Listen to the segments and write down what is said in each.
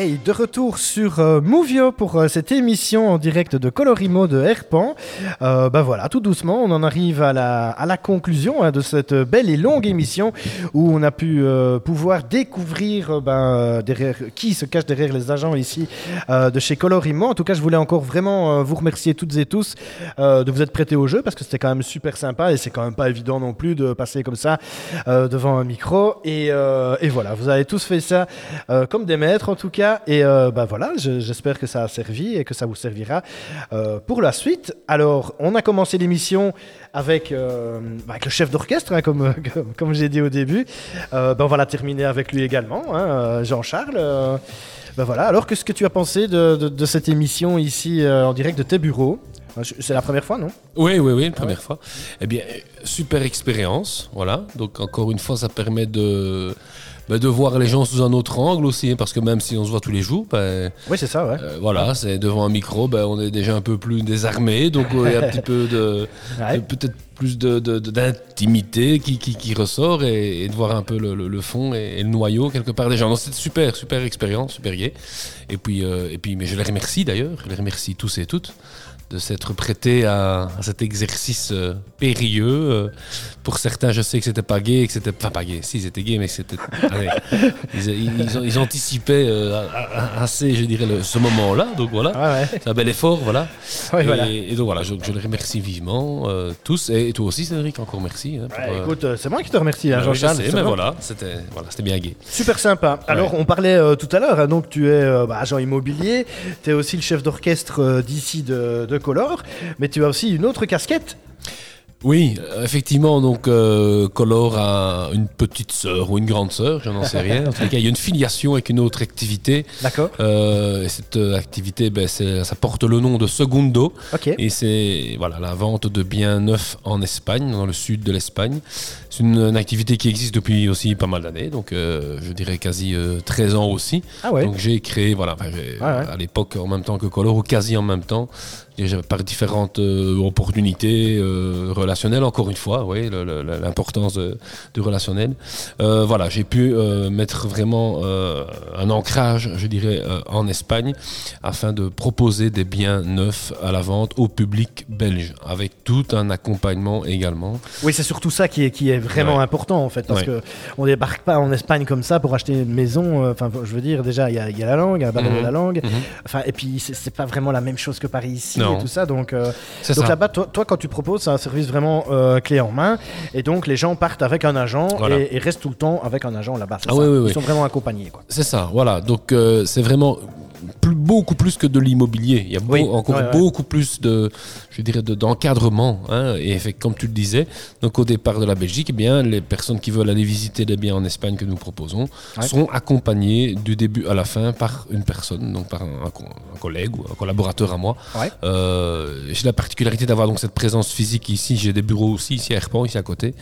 Hey, de retour sur euh, Movio pour euh, cette émission en direct de Colorimo de Herpan. Euh, bah voilà, tout doucement, on en arrive à la, conclusion hein, de cette belle et longue émission où on a pu euh, pouvoir découvrir ben, qui se cache derrière les agents ici de chez Colorimo. En tout cas, je voulais encore vraiment vous remercier toutes et tous de vous être prêtés au jeu parce que c'était quand même super sympa et c'est quand même pas évident non plus de passer comme ça devant un micro. Et, voilà, vous avez tous fait ça comme des maîtres en tout cas. Et euh, bah voilà, je- j'espère que ça a servi et que ça vous servira euh, pour la suite. Alors, on a commencé l'émission avec, euh, bah, avec le chef d'orchestre, hein, comme, comme, comme j'ai dit au début. Bah, on va la terminer avec lui également, hein, Jean-Charles. bah voilà. Alors, qu'est-ce que tu as pensé de, de- de cette émission ici en direct de tes bureaux? Je- C'est la première fois, non? Oui, oui, oui, une première fois. Eh bien, super expérience, voilà. Donc, encore une fois, ça permet de, bah, de voir les gens sous un autre angle aussi, hein, parce que même si on se voit tous les jours, ben, Oui, c'est ça, ouais. euh, voilà, c'est devant un micro, ben, on est déjà un peu plus désarmé, donc euh, il y a un petit peu de, Ouais. de- peut-être plus de, de- de- d'intimité qui, qui, qui ressort et, et de voir un peu le, le- le fond et, et le noyau quelque part des gens. C'était super, super expérience, super gai. Et puis, euh, et puis, mais je les remercie d'ailleurs, je les remercie tous et toutes de s'être prêtés à, à cet exercice euh, périlleux. euh. pour certains, je sais que c'était pas gay, que c'était enfin pas gay. Si c'était gay, mais c'était allez, ils, ils, ils ont- ils anticipaient euh, assez, je dirais, le- ce moment-là. Donc voilà, Ouais, ouais. c'est un bel effort, voilà. Ouais, et, voilà. et donc voilà, je, je les remercie vivement euh, tous et, toi aussi, Cédric, encore merci. hein, pour, euh, écoute, euh, c'est moi qui te remercie, hein, bah je Jean-Charles. sais, c'est mais voilà, c'était voilà, c'était bien gay. Super sympa. Alors, on parlait euh, tout à l'heure, hein, donc tu es euh, bah, agent immobilier, tu es aussi le chef d'orchestre euh, d'ici de, de Color, mais tu as aussi une autre casquette. Oui, euh, effectivement, donc euh, Color a une petite sœur ou une grande sœur, je n'en sais rien. En tout cas, il y a une filiation avec une autre activité. D'accord Euh, et cette activité, ben, ça porte le nom de Segundo. Ok. Et c'est voilà, la vente de biens neufs en Espagne, dans le sud de l'Espagne. C'est une, une activité qui existe depuis aussi pas mal d'années, donc euh, je dirais quasi euh, 13 ans aussi. Ah ouais. Donc j'ai créé, voilà, enfin, j'ai- Ouais, ouais. à l'époque en même temps que Color, ou quasi en même temps, par différentes euh, opportunités euh, relationnelles, encore une fois, oui, l'importance de- du relationnel. Euh, voilà, j'ai pu mettre vraiment un ancrage, je dirais, en Espagne, afin de proposer des biens neufs à la vente au public belge, avec tout un accompagnement également. Oui, c'est surtout ça qui est, qui est vraiment Ouais. important en fait, parce Ouais. que on débarque pas en Espagne comme ça pour acheter une maison. Enfin, je veux dire, déjà, il y, y a la langue, il y a la barrière de la langue. Mhm. Et puis, c'est c'est pas vraiment la même chose que Paris ici Non. Et tout ça. Donc, euh, donc là-bas, toi, toi, quand tu proposes, c'est un service vraiment euh, clé en main. Et donc, les gens partent avec un agent Voilà. et, et restent tout le temps avec un agent là-bas. Ah ça oui, oui, Ils oui. sont vraiment accompagnés. C'est ça, voilà. Donc euh, c'est vraiment plus- beaucoup plus que de l'immobilier. Il y a beau- encore ouais, ouais. beaucoup plus de, je dirais, de- d'encadrement. hein. Et fait, comme tu le disais, donc au départ de la Belgique, eh bien, les personnes qui veulent aller visiter les biens en Espagne que nous proposons Ouais. sont accompagnées du début à la fin par une personne, donc par un, un co- un collègue ou un collaborateur à moi. Euh, j'ai la particularité d'avoir donc cette présence physique ici. J'ai des bureaux aussi ici à Herpan, ici à côté,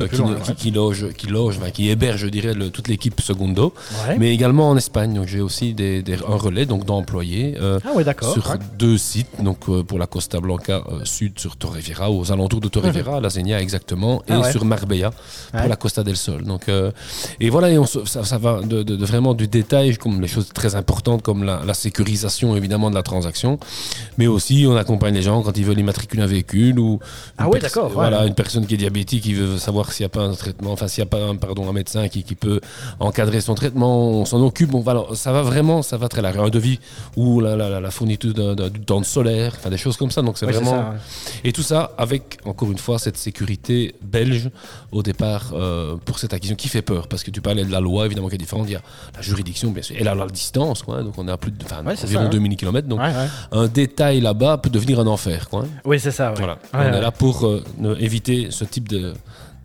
euh, qui, loin, qui, ouais. qui loge, qui loge, enfin, qui héberge, je dirais, le- toute l'équipe Segundo mais également en Espagne. Donc j'ai aussi des, des- un relais donc d'employés euh, Ah ouais, sur deux sites. Donc euh, pour la Costa Blanca euh, sud sur Torrevieja, aux alentours de Torrevieja, à La Zenia exactement, et Ah ouais. sur Marbella pour Ouais. la Costa del Sol. Donc et voilà, et on ça, ça va de, de- de vraiment du détail, comme les choses très importantes comme la, la sécurisation évidemment de la transaction, mais aussi on accompagne les gens quand ils veulent immatriculer un véhicule ou Ah d'accord. Voilà, une personne qui est diabétique, qui veut savoir s'il n'y a pas un traitement, enfin s'il n'y a pas un, pardon, un médecin qui, qui peut encadrer son traitement, on s'en occupe. Bon, voilà, ça va vraiment, ça va très large. Un devis ou la, la, la- la fourniture d'un- de solaire, enfin des choses comme ça. Donc c'est vraiment. ça, ouais. Et tout ça avec, encore une fois, cette sécurité belge au départ euh, pour cette acquisition qui fait peur. Parce que tu parlais de la loi, évidemment, qui est différente. Il y a la juridiction, bien sûr, et là, la distance, quoi. Donc on est à plus de, enfin, Ouais, c'est environ ça, hein. 2000 km. Donc Ouais, un détail là-bas peut devenir un enfer, quoi. Oui, c'est ça. Voilà. On est là pour euh, éviter ce type de,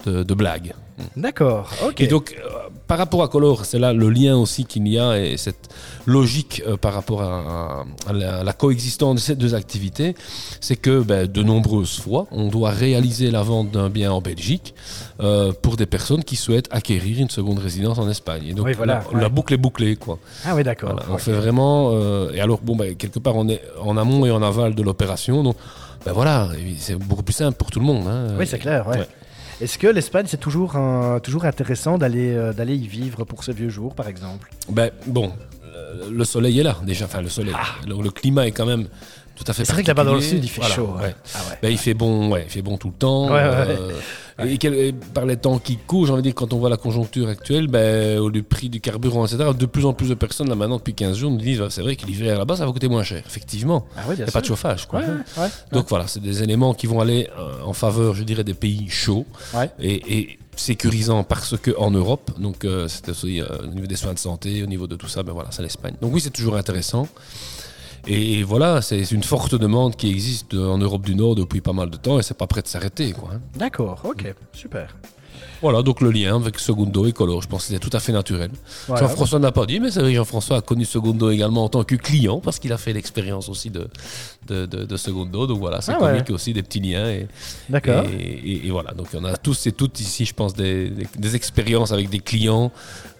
de, de blague. D'accord. Ok. Et donc, euh, par rapport à Color, c'est là le lien aussi qu'il y a et cette logique euh, par rapport à, à la, à la coexistence de ces deux activités, c'est que ben, de nombreuses fois, on doit réaliser la vente d'un bien en Belgique euh, pour des personnes qui souhaitent acquérir une seconde résidence en Espagne. Et donc, Oui, voilà, la, boucle est bouclée, quoi. ah oui, d'accord. Voilà, on fait vraiment. et alors, bon, ben, quelque part, on est en amont et en aval de l'opération. Donc, ben voilà, c'est beaucoup plus simple pour tout le monde. hein. Oui, c'est clair. Ouais. Ouais. Est-ce que l'Espagne, c'est toujours, un- toujours intéressant d'aller euh, d'aller y vivre pour ce vieux jour, par exemple? Ben, bon, le soleil est là déjà. Enfin, le soleil. Le, le climat est quand même tout à fait. C'est vrai que là-bas dans le sud, il fait Voilà, chaud. ouais. ouais. Ah ouais. Ben, il fait bon, ouais, il fait bon tout le temps. Euh, Et, quel- et par les temps qui courent, j'ai envie de dire, quand on voit la conjoncture actuelle, ben, au le prix du carburant, etc., de plus en plus de personnes là maintenant depuis 15 jours nous disent, c'est vrai que l'hiver là-bas, ça va coûter moins cher. Effectivement, Ah il n'y a pas de chauffage, quoi. Donc voilà, c'est des éléments qui vont aller euh, en faveur, je dirais, des pays chauds et, et sécurisants parce que en Europe, donc euh, c'est aussi euh, au niveau des soins de santé, au niveau de tout ça, ben voilà, c'est l'Espagne. Donc oui, c'est toujours intéressant. Et, voilà, c'est une forte demande qui existe en Europe du Nord depuis pas mal de temps et c'est pas prêt de s'arrêter, hein. D'accord, ok, super. Voilà, donc le lien avec Segundo et Color, je pense que c'est tout à fait naturel. Voilà. Jean-François n'a pas dit, mais c'est vrai que Jean-François a connu Segundo également en tant que client, parce qu'il a fait l'expérience aussi de, de, de- de Segundo. Donc voilà, c'est Ah ouais. comique aussi, des petits liens. Et, D'accord. et, et- et voilà, donc on a tous et toutes ici, je pense, des, des- des expériences avec des clients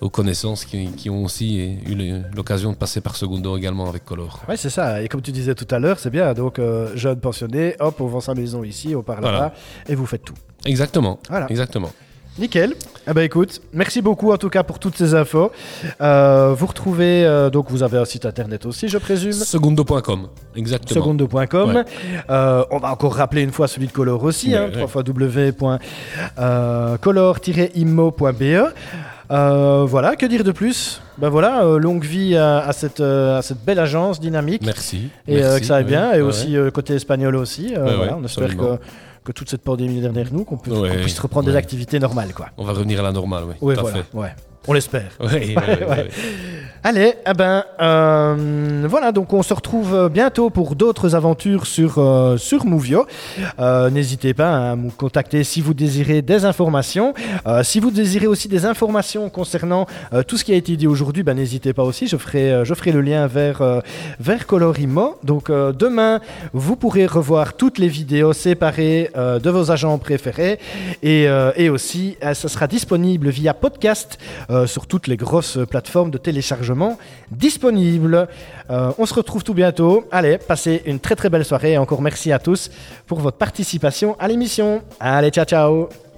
aux connaissances qui, qui ont aussi eu l'occasion de passer par Segundo également avec Color. Ouais, c'est ça. Et comme tu disais tout à l'heure, c'est bien. Donc, euh, jeune pensionné, hop, on vend sa maison ici, on part là-bas, Voilà. et vous faites tout. Exactement. Voilà. Exactement. Nickel. Eh ben écoute, merci beaucoup en tout cas pour toutes ces infos. Euh, vous retrouvez, euh, donc vous avez un site internet aussi, je présume. Segundo.com. Exactement. Secondo.com. Ouais. Euh, on va encore rappeler une fois celui de Color aussi, hein, ouais. www.color-immo.be. Euh, voilà, que dire de plus? Ben voilà, euh, longue vie à, à cette, euh, à cette belle agence dynamique. Merci. et euh, Merci. que ça aille Ouais, bien, et ouais, aussi euh, côté espagnol aussi. euh, Ouais, voilà, on espère absolument. que, que toute cette pandémie est derrière nous, qu'on Ouais, puisse reprendre des activités normales. Quoi. On va revenir à la normale, oui. Oui, voilà, fait. ouais. on l'espère. Allez, eh ben, euh, voilà, donc on se retrouve bientôt pour d'autres aventures sur, euh, Movio. Euh, N'hésitez pas à me contacter si vous désirez des informations. Si vous désirez aussi des informations concernant tout ce qui a été dit aujourd'hui, ben, n'hésitez pas aussi, je ferai, je ferai le lien vers, Colorimo. Donc demain, vous pourrez revoir toutes les vidéos séparées de vos agents préférés et, et aussi, ça sera disponible via podcast sur toutes les grosses plateformes de téléchargement disponibles. Euh, on se retrouve tout bientôt. Allez, passez une très très belle soirée et encore merci à tous pour votre participation à l'émission. Allez, ciao ciao